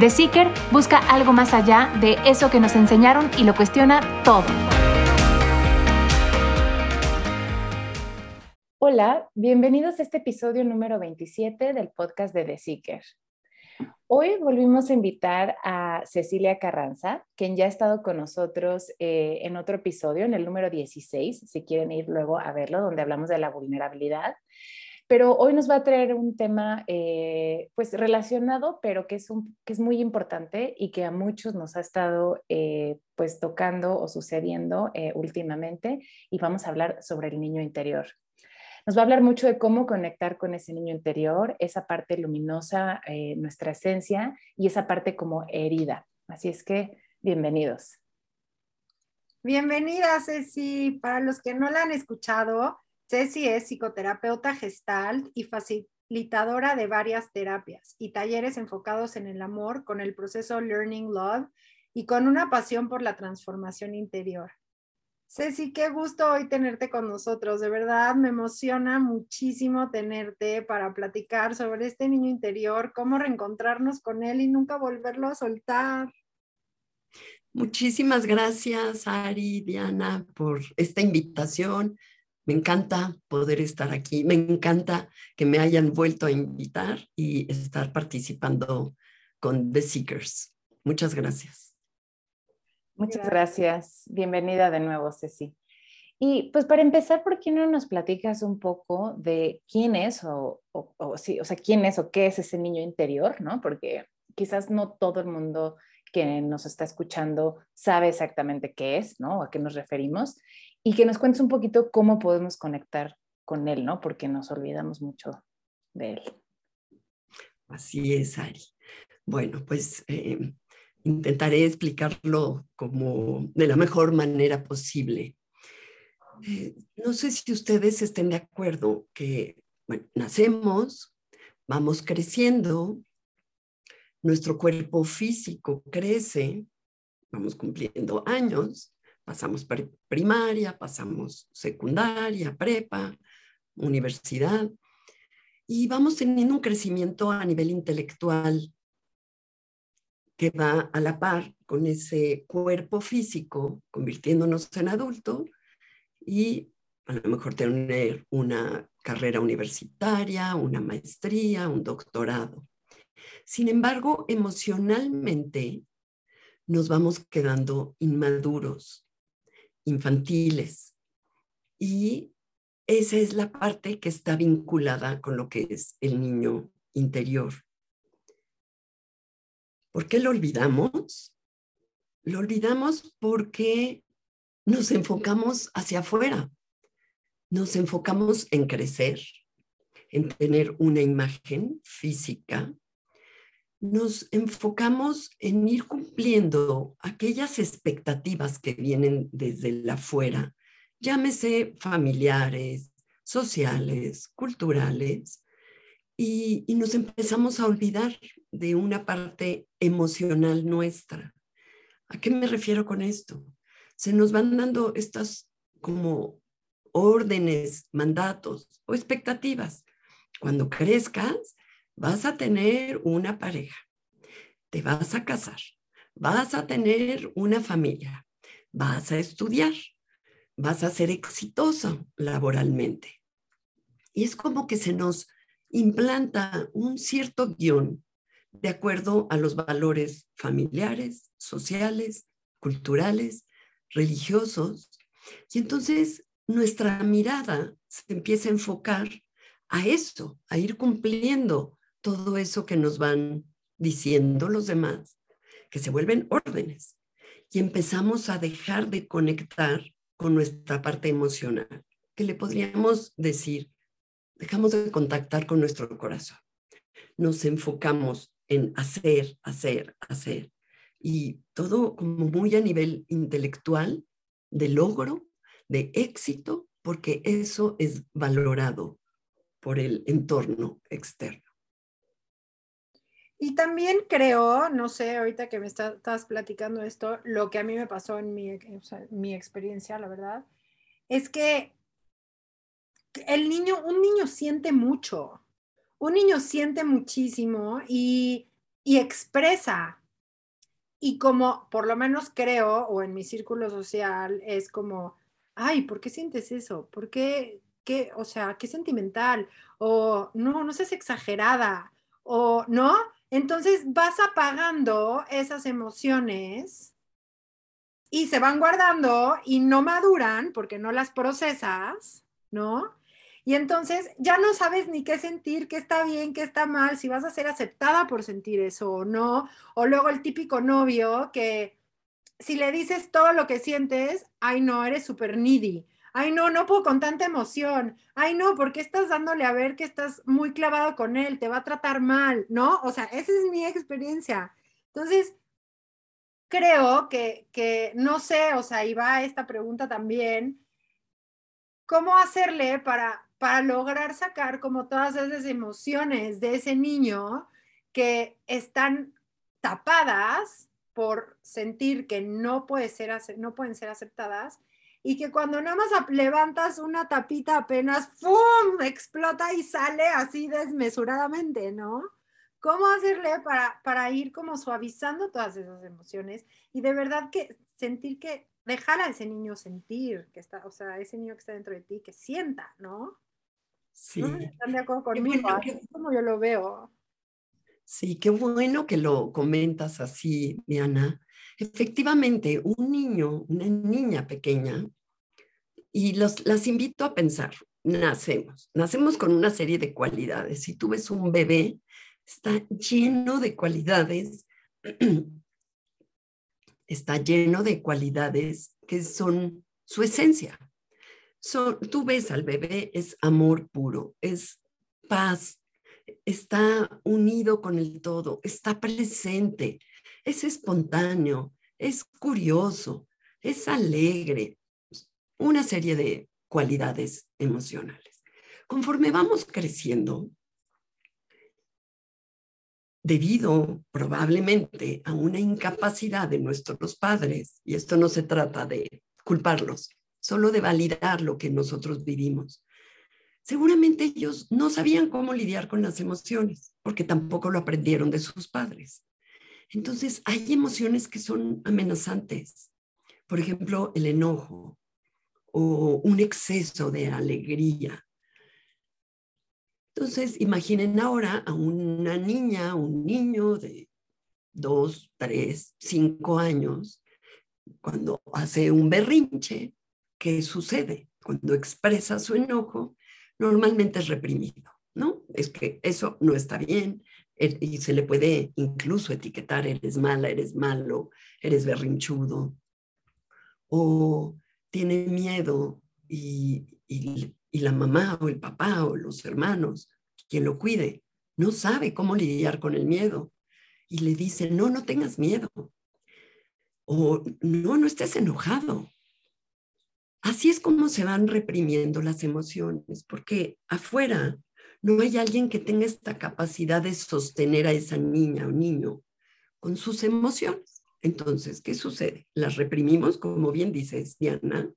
The Seeker busca algo más allá de eso que nos enseñaron y lo cuestiona todo. Hola, bienvenidos a este episodio número 27 del podcast de The Seeker. Hoy volvimos a invitar a Cecilia Carranza, quien ya ha estado con nosotros eh, en otro episodio, en el número 16, si quieren ir luego a verlo, donde hablamos de la vulnerabilidad pero hoy nos va a traer un tema eh, pues relacionado, pero que es, un, que es muy importante y que a muchos nos ha estado eh, pues tocando o sucediendo eh, últimamente y vamos a hablar sobre el niño interior. Nos va a hablar mucho de cómo conectar con ese niño interior, esa parte luminosa, nuestra esencia y esa parte como herida. Así es que, bienvenidos. Bienvenida, Ceci. Para los que no la han escuchado, Ceci es psicoterapeuta gestal y facilitadora de varias terapias y talleres enfocados en el amor con el proceso Learning Love y con una pasión por la transformación interior. Ceci, qué gusto hoy tenerte con nosotros. De verdad, me emociona muchísimo tenerte para platicar sobre este niño interior, cómo reencontrarnos con él y nunca volverlo a soltar. Muchísimas gracias, Ari, Diana, por esta invitación. Me encanta poder estar aquí, me encanta que me hayan vuelto a invitar y estar participando con The Seekers. Muchas gracias. Muchas gracias. Bienvenida de nuevo, Ceci. Y pues para empezar, ¿por qué no nos platicas un poco de quién es o, o, sí, o sea, quién es o qué es ese niño interior, ¿no? Porque quizás no todo el mundo que nos está escuchando sabe exactamente qué es, ¿no? A qué nos referimos y que nos cuentes un poquito cómo podemos conectar con él, ¿no? Porque nos olvidamos mucho de él. Así es, Ari. Bueno, pues eh, intentaré explicarlo como de la mejor manera posible. Eh, no sé si ustedes estén de acuerdo que bueno, nacemos, vamos creciendo, nuestro cuerpo físico crece, vamos cumpliendo años, Pasamos primaria, pasamos secundaria, prepa, universidad, y vamos teniendo un crecimiento a nivel intelectual que va a la par con ese cuerpo físico, convirtiéndonos en adulto y a lo mejor tener una carrera universitaria, una maestría, un doctorado. Sin embargo, emocionalmente nos vamos quedando inmaduros, infantiles. Y esa es la parte que está vinculada con lo que es el niño interior. ¿Por qué lo olvidamos? Lo olvidamos porque nos enfocamos hacia afuera, nos enfocamos en crecer, en tener una imagen física nos enfocamos en ir cumpliendo aquellas expectativas que vienen desde la afuera, llámese familiares, sociales, culturales, y, y, nos empezamos a olvidar de una parte emocional nuestra. ¿A qué me refiero con esto? Se nos van dando estas como órdenes, mandatos o expectativas. Cuando crezcas, vas a tener una pareja, te vas a casar, vas a tener una familia, vas a estudiar, vas a ser exitoso laboralmente. Y es como que se nos implanta un cierto guion de acuerdo a los valores familiares, sociales, culturales, religiosos. Y entonces nuestra mirada se empieza a enfocar a eso, a ir cumpliendo todo eso que nos van diciendo los demás, que se vuelven órdenes. Y empezamos a dejar de conectar con nuestra parte emocional, que le podríamos decir, dejamos de contactar con nuestro corazón. Nos enfocamos en hacer, hacer, hacer. Y todo como muy a nivel intelectual, de logro, de éxito, porque eso es valorado por el entorno externo. Y también creo, no sé, ahorita que me estás platicando esto, lo que a mí me pasó en mi, mi experiencia, la verdad, es que el niño, un niño siente mucho, un niño siente muchísimo y, y expresa. Y como por lo menos creo, o en mi círculo social, es como, ay, ¿por qué sientes eso? ¿Por qué, qué, o sea, qué sentimental? O no, no seas exagerada, o no. Entonces vas apagando esas emociones y se van guardando y no maduran porque no las procesas, ¿no? Y entonces ya no sabes ni qué sentir, qué está bien, qué está mal, si vas a ser aceptada por sentir eso o no. O luego el típico novio que si le dices todo lo que sientes, ay no, eres súper needy. Ay no, no puedo con tanta emoción. Ay no, porque estás dándole a ver que estás muy clavado con él, te va a tratar mal, ¿no? O sea, esa es mi experiencia. Entonces, creo que, que no sé, o sea, ahí va esta pregunta también, ¿cómo hacerle para, para lograr sacar como todas esas emociones de ese niño que están tapadas por sentir que no, puede ser, no pueden ser aceptadas y que cuando nada más levantas una tapita apenas, ¡fum!, explota y sale así desmesuradamente, ¿no? ¿Cómo hacerle para, para ir como suavizando todas esas emociones y de verdad que sentir que dejar a ese niño sentir que está, o sea, ese niño que está dentro de ti, que sienta, ¿no? Sí. ¿Están de acuerdo conmigo? es como yo lo veo. Sí, qué bueno que lo comentas así, Diana. Efectivamente, un niño, una niña pequeña, y los, las invito a pensar, nacemos, nacemos con una serie de cualidades. Si tú ves un bebé, está lleno de cualidades, está lleno de cualidades que son su esencia tú ves al bebé, es amor puro, es paz, está unido con el todo, está presente, es espontáneo, es curioso, es alegre, una serie de cualidades emocionales. Conforme vamos creciendo, debido probablemente a una incapacidad de nuestros padres, y esto no se trata de culparlos, solo de validar lo que nosotros vivimos. Seguramente ellos no sabían cómo lidiar con las emociones, porque tampoco lo aprendieron de sus padres. Entonces, hay emociones que son amenazantes. Por ejemplo, el enojo o un exceso de alegría. Entonces, imaginen ahora a una niña, un niño de dos, tres, cinco años, cuando hace un berrinche, ¿qué sucede? Cuando expresa su enojo, normalmente es reprimido, ¿no? Es que eso no está bien y se le puede incluso etiquetar, eres mala, eres malo, eres berrinchudo, o tiene miedo y, y, y la mamá o el papá o los hermanos, quien lo cuide, no sabe cómo lidiar con el miedo y le dice, no, no tengas miedo. O no, no estés enojado. Así es como se van reprimiendo las emociones, porque afuera no hay alguien que tenga esta capacidad de sostener a esa niña o niño con sus emociones. Entonces, ¿qué sucede? Las reprimimos, como bien dices, Diana.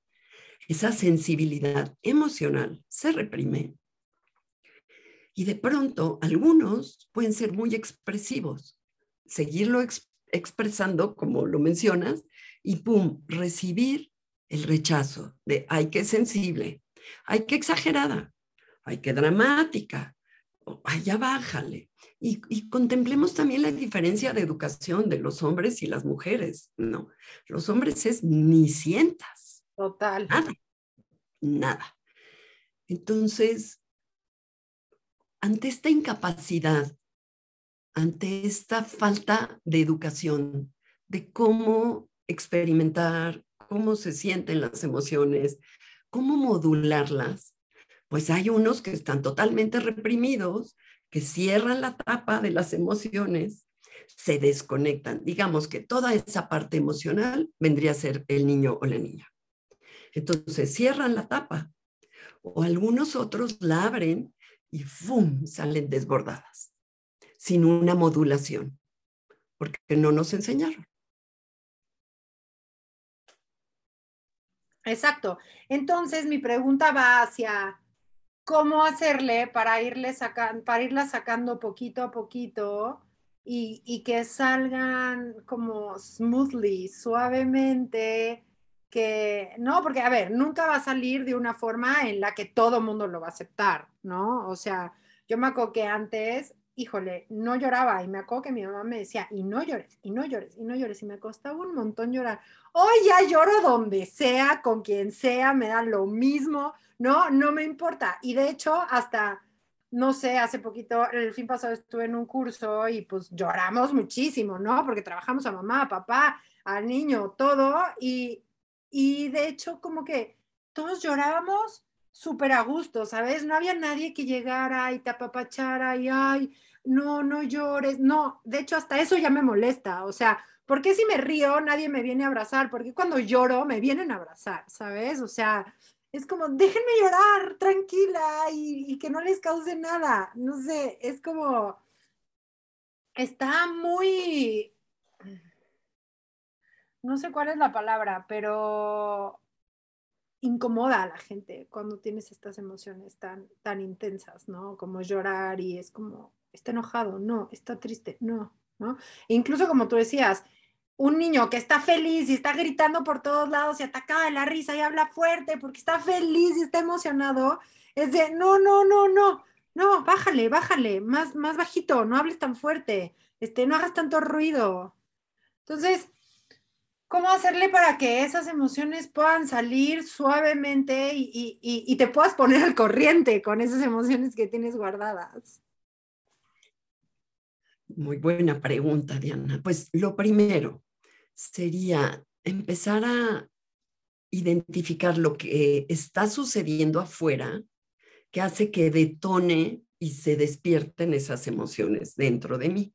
Esa sensibilidad emocional se reprime. Y de pronto, algunos pueden ser muy expresivos, seguirlo expresando, como lo mencionas, y pum, recibir el rechazo de ay, qué sensible, ay, qué exagerada, ay, qué dramática, ay, ya bájale. Y, contemplemos también la diferencia de educación de los hombres y las mujeres, ¿no? Los hombres es ni sientas. Total. Nada. nada. Entonces, ante esta incapacidad, ante esta falta de educación, de cómo experimentar, cómo se sienten las emociones, cómo modularlas, pues hay unos que están totalmente reprimidos, que cierran la tapa de las emociones, se desconectan. Digamos que toda esa parte emocional vendría a ser el niño o la niña. Entonces cierran la tapa o algunos otros la abren y ¡fum! salen desbordadas, sin una modulación, porque no nos enseñaron. Exacto. Entonces mi pregunta va hacia cómo hacerle para irle sacando, para irla sacando poquito a poquito y, y, que salgan como smoothly, suavemente, que no, porque a ver, nunca va a salir de una forma en la que todo mundo lo va a aceptar, ¿no? O sea, yo me acuerdo que antes, híjole, no lloraba y me acuerdo que mi mamá me decía, y no llores, y no llores, y no llores, y me costaba un montón llorar. Hoy ya lloro donde sea, con quien sea, me da lo mismo, no, no me importa. Y de hecho, hasta, no sé, hace poquito, el fin pasado estuve en un curso y pues lloramos muchísimo, ¿no? Porque trabajamos a mamá, a papá, al niño, todo, y, y de hecho como que todos llorábamos súper a gusto, ¿sabes? No había nadie que llegara y te apapachara y, ay, no, no llores, no, de hecho hasta eso ya me molesta, o sea, ¿por qué si me río nadie me viene a abrazar? Porque cuando lloro me vienen a abrazar, ¿sabes? O sea, es como, déjenme llorar tranquila y, y que no les cause nada, no sé, es como, está muy, no sé cuál es la palabra, pero incomoda a la gente cuando tienes estas emociones tan, tan intensas, ¿no? Como llorar y es como, está enojado, no, está triste, no, ¿no? Incluso como tú decías, un niño que está feliz y está gritando por todos lados y atacaba de la risa y habla fuerte porque está feliz y está emocionado, es de, no, no, no, no, no, bájale, bájale, más, más bajito, no hables tan fuerte, este, no hagas tanto ruido. Entonces, cómo hacerle para que esas emociones puedan salir suavemente y, te puedas poner al corriente con esas emociones que tienes guardadas. Muy buena pregunta, Diana. Pues lo primero sería empezar a identificar lo que está sucediendo afuera que hace que detone y se despierten esas emociones dentro de mí.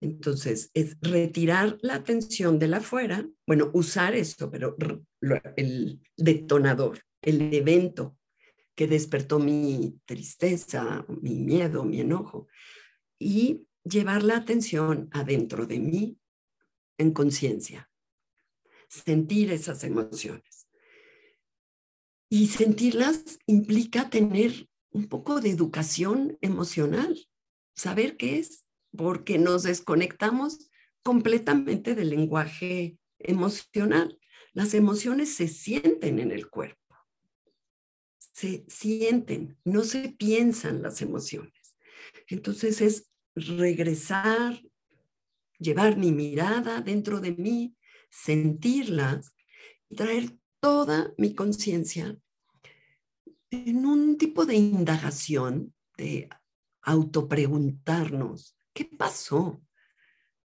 Entonces, es retirar la atención de la afuera, bueno, usar eso, pero el detonador, el evento que despertó mi tristeza, mi miedo, mi enojo, y llevar la atención adentro de mí en conciencia, sentir esas emociones. Y sentirlas implica tener un poco de educación emocional, saber qué es, porque nos desconectamos completamente del lenguaje emocional. Las emociones se sienten en el cuerpo, se sienten, no se piensan las emociones. Entonces es regresar, llevar mi mirada dentro de mí, sentirlas y traer toda mi conciencia en un tipo de indagación, de autopreguntarnos ¿Qué pasó?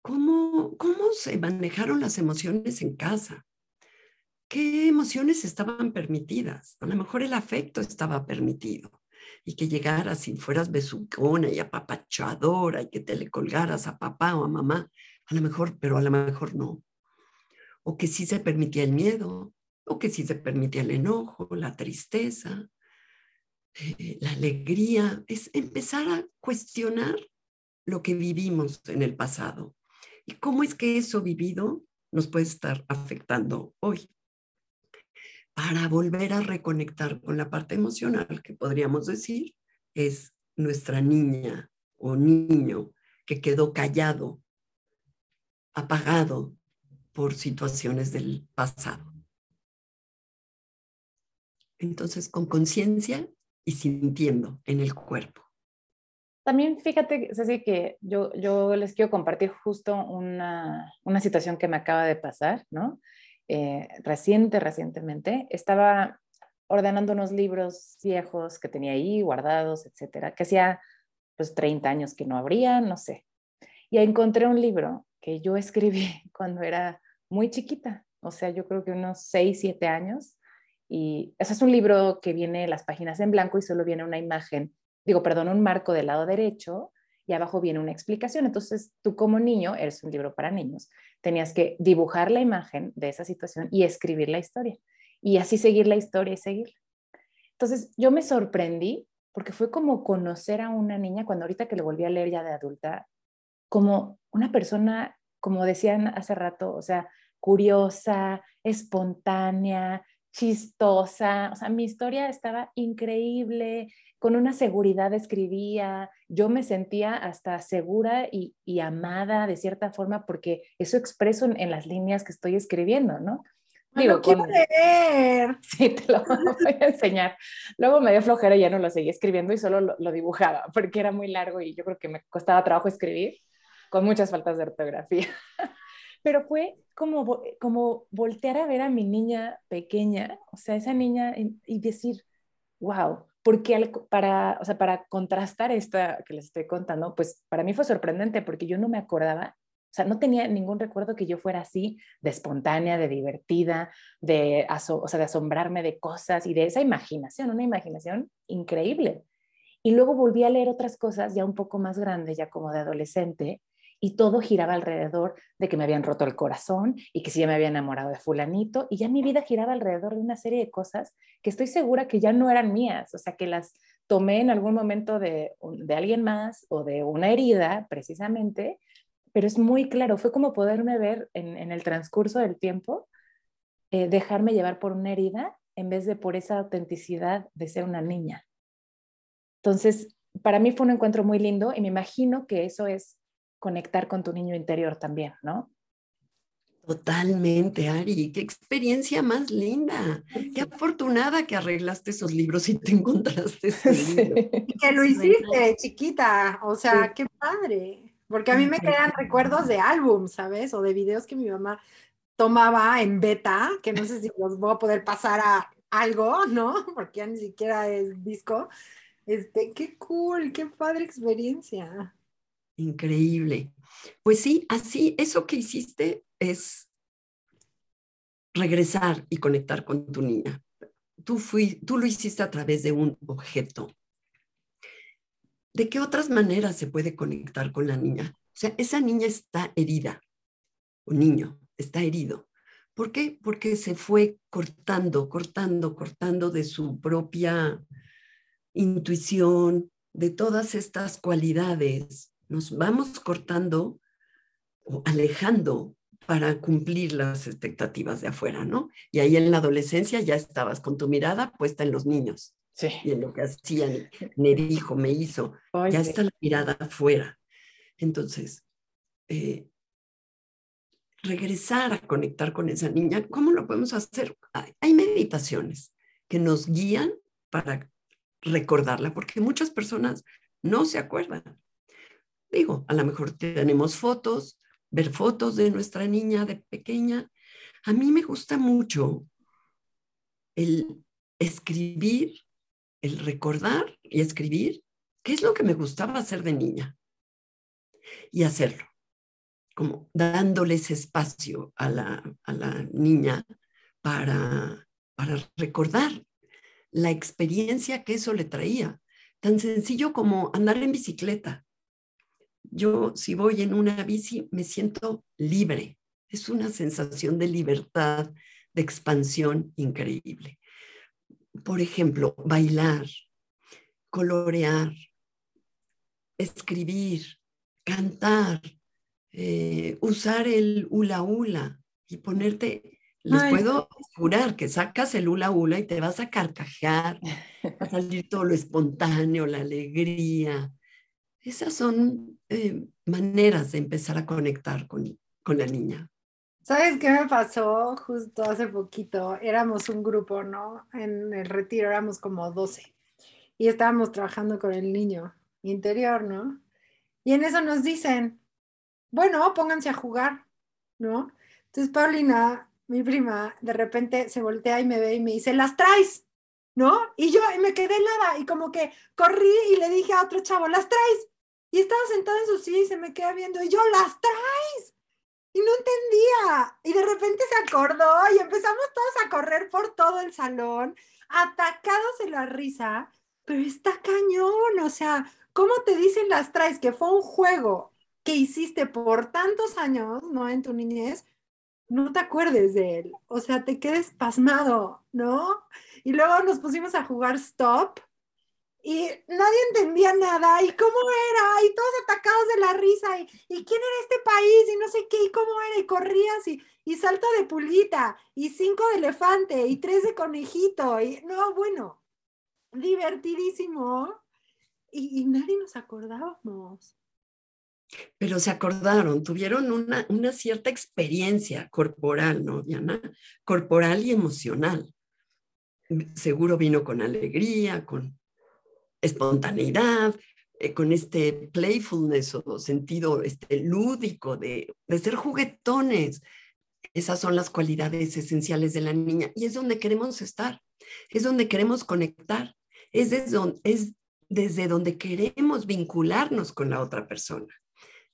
¿Cómo, ¿Cómo se manejaron las emociones en casa? ¿Qué emociones estaban permitidas? A lo mejor el afecto estaba permitido y que llegaras y fueras besucona y apapachadora y que te le colgaras a papá o a mamá, a lo mejor, pero a lo mejor no. O que sí se permitía el miedo, o que sí se permitía el enojo, la tristeza, eh, la alegría. Es empezar a cuestionar lo que vivimos en el pasado y cómo es que eso vivido nos puede estar afectando hoy. Para volver a reconectar con la parte emocional, que podríamos decir es nuestra niña o niño que quedó callado, apagado por situaciones del pasado. Entonces, con conciencia y sintiendo en el cuerpo. También fíjate, Ceci, que yo, yo les quiero compartir justo una, una situación que me acaba de pasar, ¿no? Eh, reciente, recientemente. Estaba ordenando unos libros viejos que tenía ahí guardados, etcétera, que hacía pues 30 años que no habría, no sé. Y encontré un libro que yo escribí cuando era muy chiquita, o sea, yo creo que unos 6, 7 años. Y ese es un libro que viene las páginas en blanco y solo viene una imagen, digo, perdón, un marco del lado derecho y abajo viene una explicación. Entonces, tú como niño, eres un libro para niños, tenías que dibujar la imagen de esa situación y escribir la historia. Y así seguir la historia y seguirla. Entonces, yo me sorprendí porque fue como conocer a una niña, cuando ahorita que lo volví a leer ya de adulta, como una persona, como decían hace rato, o sea, curiosa, espontánea, chistosa, o sea, mi historia estaba increíble, con una seguridad escribía, yo me sentía hasta segura y, amada de cierta forma porque eso expreso en, las líneas que estoy escribiendo, ¿no? Digo, quiero leer. Sí, te lo voy a enseñar. Luego me dio flojera y ya no lo seguí escribiendo y solo lo, lo, dibujaba porque era muy largo y yo creo que me costaba trabajo escribir con muchas faltas de ortografía. Pero fue como, como voltear a ver a mi niña pequeña, o sea, esa niña y decir, wow, porque para, o sea, para contrastar esta que les estoy contando, pues para mí fue sorprendente porque yo no me acordaba, o sea, no tenía ningún recuerdo que yo fuera así de espontánea, de divertida, de, o sea, de asombrarme de cosas y de esa imaginación, una imaginación increíble. Y luego volví a leer otras cosas ya un poco más grandes, ya como de adolescente, y todo giraba alrededor de que me habían roto el corazón y que si ya me había enamorado de fulanito y ya mi vida giraba alrededor de una serie de cosas que estoy segura que ya no eran mías, o sea, que las tomé en algún momento de, de alguien más o de una herida precisamente, pero es muy claro, fue como poderme ver en, el transcurso del tiempo, eh, dejarme llevar por una herida en vez de por esa autenticidad de ser una niña. Entonces, para mí fue un encuentro muy lindo y me imagino que eso es conectar con tu niño interior también, ¿no? Totalmente, Ari. Qué experiencia más linda. Qué afortunada que arreglaste esos libros y te encontraste ese libro. Que lo hiciste, chiquita. O sea, qué padre. Porque a mí me quedan recuerdos de álbum, ¿sabes? O de videos que mi mamá tomaba en beta, que no sé si los voy a poder pasar a algo, ¿no? Porque ya ni siquiera es disco. Este, qué cool, qué padre experiencia. Increíble. Pues sí, así, eso que hiciste es regresar y conectar con tu niña. Tú, fui, tú lo hiciste a través de un objeto. ¿De qué otras maneras se puede conectar con la niña? O sea, esa niña está herida, o niño, está herido. ¿Por qué? Porque se fue cortando, cortando, cortando de su propia intuición, de todas estas cualidades nos vamos cortando o alejando para cumplir las expectativas de afuera, ¿no? Y ahí en la adolescencia ya estabas con tu mirada puesta en los niños. Sí. Y en lo que hacían, me dijo, me hizo. ya está la mirada afuera. Entonces, eh, regresar a conectar con esa niña, ¿cómo lo podemos hacer? Hay meditaciones que nos guían para recordarla, porque muchas personas no se acuerdan. Digo, a lo mejor tenemos fotos, ver fotos de nuestra niña de pequeña. A mí me gusta mucho el escribir, el recordar y escribir qué es lo que me gustaba hacer de niña y hacerlo, como dándoles espacio a la, a la niña para, para recordar la experiencia que eso le traía. Tan sencillo como andar en bicicleta yo si voy en una bici me siento libre. Es una sensación de libertad, de expansión increíble. Por ejemplo, bailar, colorear, escribir, cantar, eh, usar el hula hula y ponerte, les puedo jurar que sacas el hula hula y te vas a carcajear, a salir todo lo espontáneo, la alegría, esas son eh, maneras de empezar a conectar con, con la niña. ¿Sabes qué me pasó justo hace poquito? Éramos un grupo, ¿no? En el retiro éramos como 12 y estábamos trabajando con el niño interior, ¿no? Y en eso nos dicen, bueno, pónganse a jugar, ¿no? Entonces Paulina, mi prima, de repente se voltea y me ve y me dice, ¿las traes? ¿no? Y yo me quedé helada y como que corrí y le dije a otro chavo, ¿las traes? Y estaba sentada en su silla y se me queda viendo y yo, ¿las traes? Y no entendía. Y de repente se acordó y empezamos todos a correr por todo el salón, atacados en la risa, pero está cañón, o sea, ¿cómo te dicen las traes que fue un juego que hiciste por tantos años, ¿no? En tu niñez, no te acuerdes de él, o sea, te quedes pasmado, ¿no? Y luego nos pusimos a jugar stop y nadie entendía nada, y cómo era, y todos atacados de la risa, y, quién era este país, y no sé qué, y cómo era, y corrías, y, y salto de pulita, y cinco de elefante, y tres de conejito, y no, bueno, divertidísimo, y, y nadie nos acordábamos. Pero se acordaron, tuvieron una, una cierta experiencia corporal, ¿no, Diana? Corporal y emocional. Seguro vino con alegría, con espontaneidad, eh, con este playfulness o sentido este, lúdico de, de ser juguetones. Esas son las cualidades esenciales de la niña y es donde queremos estar, es donde queremos conectar, es desde, donde, es desde donde queremos vincularnos con la otra persona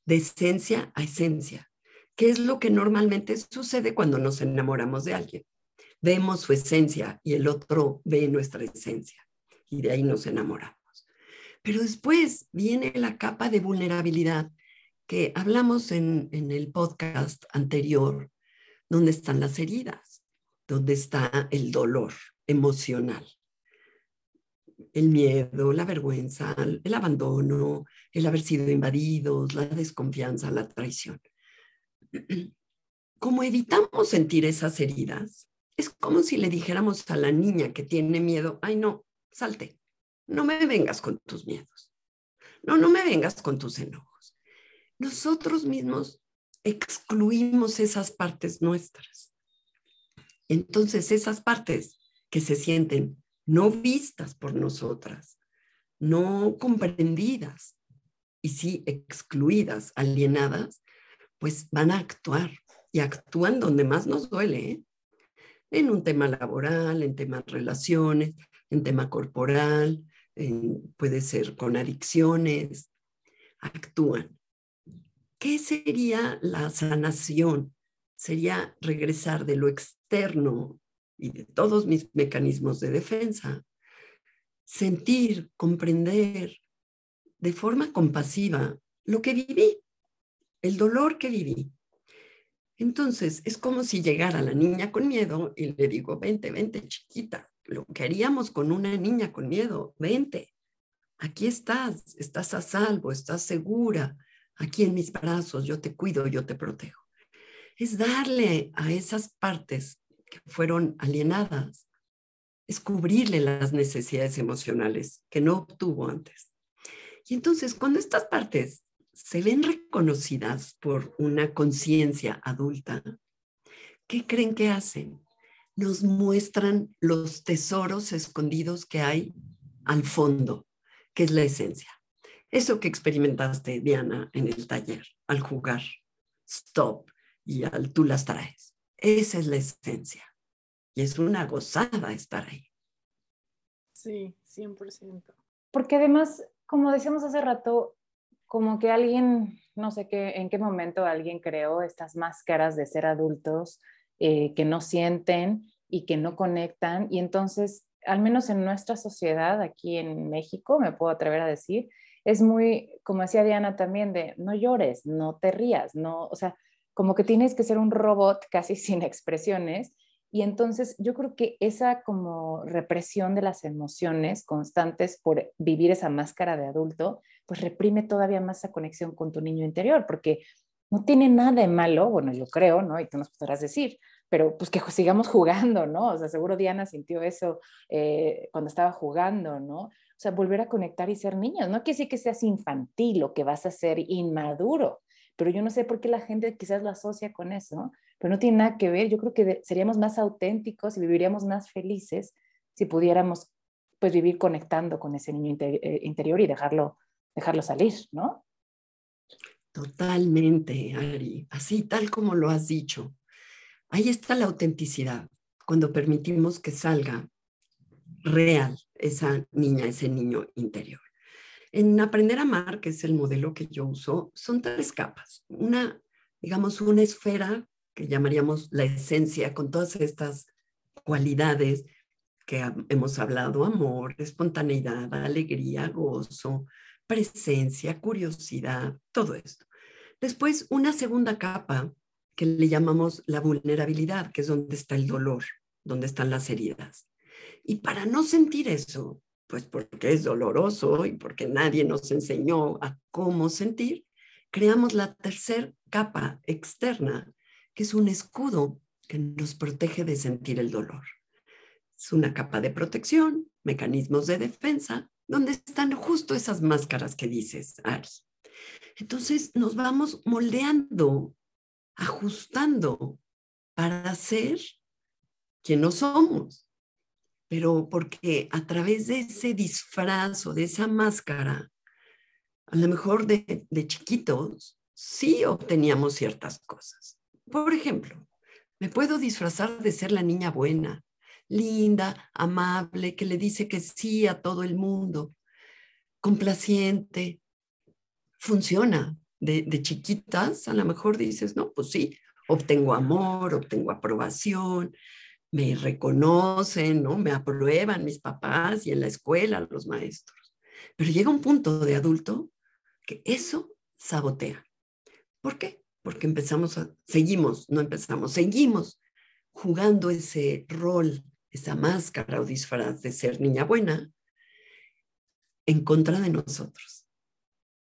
de esencia a esencia, ¿Qué es lo que normalmente sucede cuando nos enamoramos de alguien. Vemos su esencia y el otro ve nuestra esencia y de ahí nos enamoramos. Pero después viene la capa de vulnerabilidad que hablamos en, el podcast anterior, donde están las heridas, donde está el dolor emocional el miedo, la vergüenza, el abandono, el haber sido invadidos, la desconfianza, la traición. Como evitamos sentir esas heridas, es como si le dijéramos a la niña que tiene miedo, ay no, salte, no me vengas con tus miedos, no, no me vengas con tus enojos. Nosotros mismos excluimos esas partes nuestras. Entonces esas partes que se sienten no vistas por nosotras, no comprendidas y sí excluidas, alienadas, pues van a actuar y actúan donde más nos duele, ¿eh? en un tema laboral, en temas relaciones, en tema corporal, puede ser con adicciones, actúan. ¿Qué sería la sanación? Sería regresar de lo externo y de todos mis mecanismos de defensa, sentir, comprender de forma compasiva lo que viví, el dolor que viví. Entonces, es como si llegara la niña con miedo y le digo, vente, vente, chiquita, lo que haríamos con una niña con miedo, vente, aquí estás, estás a salvo, estás segura, aquí en mis brazos, yo te cuido, yo te protejo. Es darle a esas partes que fueron alienadas, es cubrirle las necesidades emocionales que no obtuvo antes. Y entonces, cuando estas partes se ven reconocidas por una conciencia adulta, ¿qué creen que hacen? Nos muestran los tesoros escondidos que hay al fondo, que es la esencia. Eso que experimentaste, Diana, en el taller, al jugar, stop, y al tú las traes. Esa es la esencia. Y es una gozada estar ahí. Sí, 100%. Porque además, como decíamos hace rato, como que alguien, no sé qué, en qué momento alguien creó estas máscaras de ser adultos eh, que no sienten y que no conectan. Y entonces, al menos en nuestra sociedad, aquí en México, me puedo atrever a decir, es muy, como decía Diana también, de no llores, no te rías, no, o sea, como que tienes que ser un robot casi sin expresiones. Y entonces yo creo que esa como represión de las emociones constantes por vivir esa máscara de adulto, pues reprime todavía más esa conexión con tu niño interior, porque no tiene nada de malo, bueno, yo creo, ¿no? Y tú nos podrás decir, pero pues que sigamos jugando, ¿no? O sea, seguro Diana sintió eso eh, cuando estaba jugando, ¿no? O sea, volver a conectar y ser niños. No quiere decir que seas infantil o que vas a ser inmaduro, pero yo no sé por qué la gente quizás lo asocia con eso, pero no tiene nada que ver. Yo creo que seríamos más auténticos y viviríamos más felices si pudiéramos pues vivir conectando con ese niño eh, interior y dejarlo, dejarlo salir, ¿no? Totalmente, Ari, así tal como lo has dicho. Ahí está la autenticidad, cuando permitimos que salga real esa niña, ese niño interior. En Aprender a Amar, que es el modelo que yo uso, son tres capas. Una, digamos, una esfera que llamaríamos la esencia, con todas estas cualidades que hemos hablado, amor, espontaneidad, alegría, gozo, presencia, curiosidad, todo esto. Después, una segunda capa que le llamamos la vulnerabilidad, que es donde está el dolor, donde están las heridas. Y para no sentir eso, pues porque es doloroso y porque nadie nos enseñó a cómo sentir, creamos la tercera capa externa, que es un escudo que nos protege de sentir el dolor. Es una capa de protección, mecanismos de defensa, donde están justo esas máscaras que dices, Ari. Entonces nos vamos moldeando, ajustando para ser quien no somos pero porque a través de ese disfraz o de esa máscara, a lo mejor de, de chiquitos, sí obteníamos ciertas cosas. Por ejemplo, me puedo disfrazar de ser la niña buena, linda, amable, que le dice que sí a todo el mundo, complaciente. Funciona. De, chiquitas, a lo mejor dices, no, pues sí, obtengo amor, obtengo aprobación, me reconocen, ¿no? Me aprueban mis papás y en la escuela los maestros. Pero llega un punto de adulto que eso sabotea. ¿Por qué? Porque empezamos a, seguimos, no empezamos, seguimos jugando ese rol, esa máscara o disfraz de ser niña buena en contra de nosotros.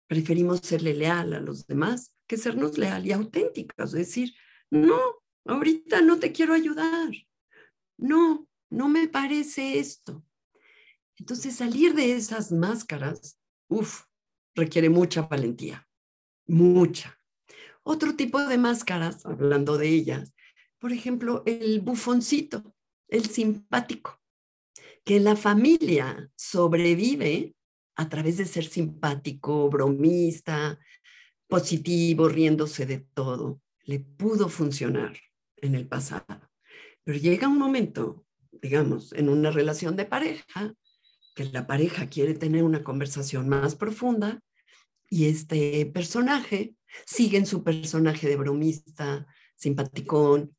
Preferimos serle leal a los demás que sernos leal y auténticos, decir, no, ahorita no te quiero ayudar, no, no me parece esto. Entonces salir de esas máscaras, uff, requiere mucha valentía, mucha. Otro tipo de máscaras, hablando de ellas, por ejemplo, el bufoncito, el simpático, que la familia sobrevive a través de ser simpático, bromista, positivo, riéndose de todo. Le pudo funcionar en el pasado. Pero llega un momento, digamos, en una relación de pareja, que la pareja quiere tener una conversación más profunda y este personaje sigue en su personaje de bromista, simpaticón,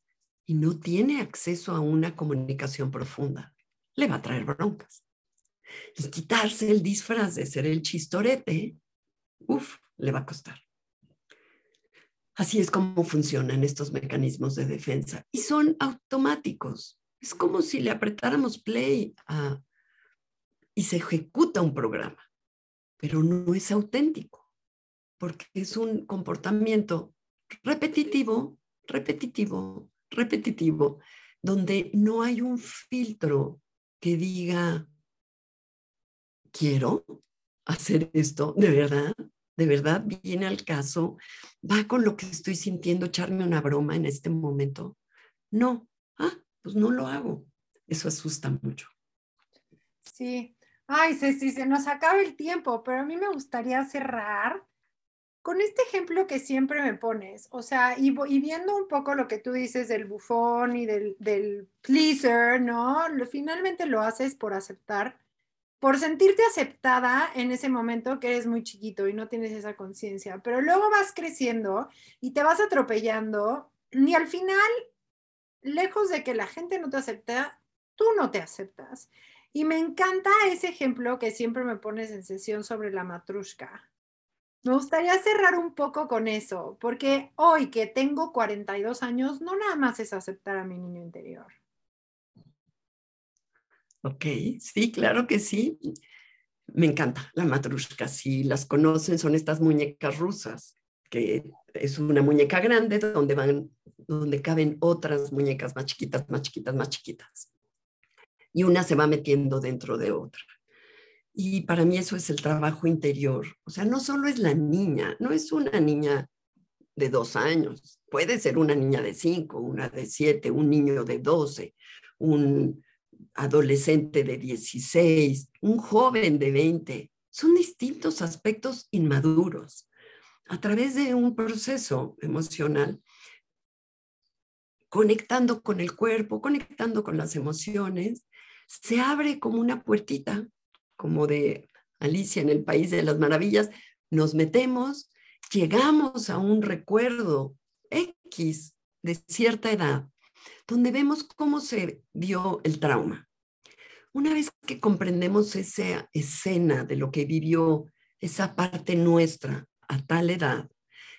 y no tiene acceso a una comunicación profunda. Le va a traer broncas. Y quitarse el disfraz de ser el chistorete, uff, le va a costar. Así es como funcionan estos mecanismos de defensa y son automáticos. Es como si le apretáramos play y se ejecuta un programa, pero no es auténtico, porque es un comportamiento repetitivo, repetitivo, repetitivo, donde no hay un filtro que diga, quiero hacer esto de verdad, de verdad viene al caso, va con lo que estoy sintiendo, echarme una broma en este momento. No, ah, pues no lo hago. Eso asusta mucho. Sí. Ay, Ceci, se nos acaba el tiempo, pero a mí me gustaría cerrar con este ejemplo que siempre me pones. O sea, y, viendo un poco lo que tú dices del bufón y del, pleaser, ¿no? Lo, finalmente lo haces por aceptar por sentirte aceptada en ese momento que eres muy chiquito y no tienes esa conciencia, pero luego vas creciendo y te vas atropellando y al final, lejos de que la gente no te acepta, tú no te aceptas. Y me encanta ese ejemplo que siempre me pones en sesión sobre la matrushka. Me gustaría cerrar un poco con eso, porque hoy que tengo 42 años, no nada más es aceptar a mi niño interior Ok, sí, claro que sí. Me encanta la matrushka. Si las conocen, son estas muñecas rusas, que es una muñeca grande donde van, donde caben otras muñecas más chiquitas, más chiquitas, más chiquitas. Y una se va metiendo dentro de otra. Y para mí eso es el trabajo interior. O sea, no solo es la niña, no es una niña de dos años, puede ser una niña de cinco, una de siete, un niño de doce, un adolescente de 16, un joven de 20, son distintos aspectos inmaduros. A través de un proceso emocional, conectando con el cuerpo, conectando con las emociones, se abre como una puertita, como de Alicia en el País de las Maravillas, nos metemos, llegamos a un recuerdo X de cierta edad, donde vemos cómo se dio el trauma. Una vez que comprendemos esa escena de lo que vivió esa parte nuestra a tal edad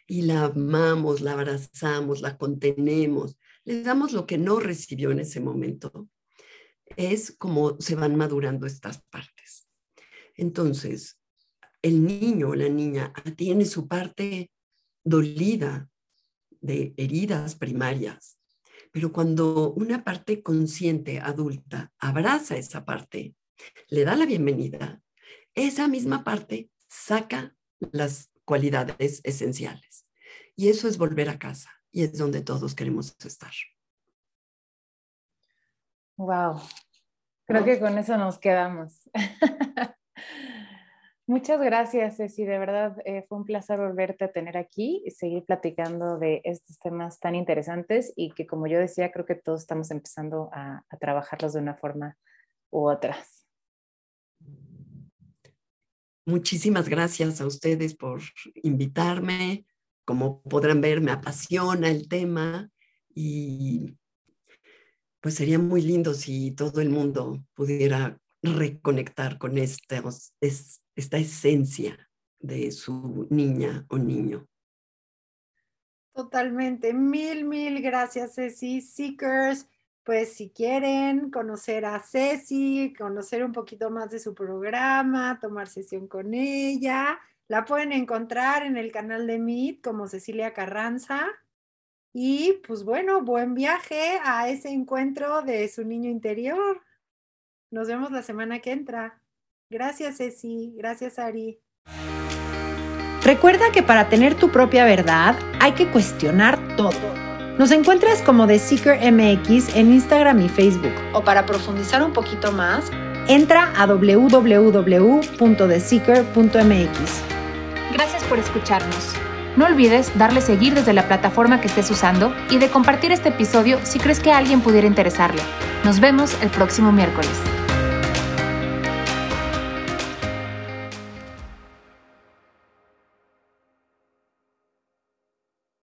y la amamos, la abrazamos, la contenemos, le damos lo que no recibió en ese momento, es como se van madurando estas partes. Entonces, el niño o la niña tiene su parte dolida de heridas primarias, pero cuando una parte consciente adulta abraza esa parte, le da la bienvenida, esa misma parte saca las cualidades esenciales. Y eso es volver a casa y es donde todos queremos estar. Wow, creo que con eso nos quedamos. Muchas gracias, Ceci. De verdad, eh, fue un placer volverte a tener aquí y seguir platicando de estos temas tan interesantes y que, como yo decía, creo que todos estamos empezando a, a trabajarlos de una forma u otras. Muchísimas gracias a ustedes por invitarme. Como podrán ver, me apasiona el tema y pues sería muy lindo si todo el mundo pudiera reconectar con estos, esta esencia de su niña o niño. Totalmente. Mil, mil gracias, Ceci. Seekers, pues si quieren conocer a Ceci, conocer un poquito más de su programa, tomar sesión con ella, la pueden encontrar en el canal de Meet como Cecilia Carranza. Y pues bueno, buen viaje a ese encuentro de su niño interior. Nos vemos la semana que entra. Gracias, Ceci. Gracias, Ari. Recuerda que para tener tu propia verdad hay que cuestionar todo. Nos encuentras como The Seeker MX en Instagram y Facebook. O para profundizar un poquito más, entra a www.theseeker.mx. Gracias por escucharnos. No olvides darle seguir desde la plataforma que estés usando y de compartir este episodio si crees que alguien pudiera interesarle. Nos vemos el próximo miércoles.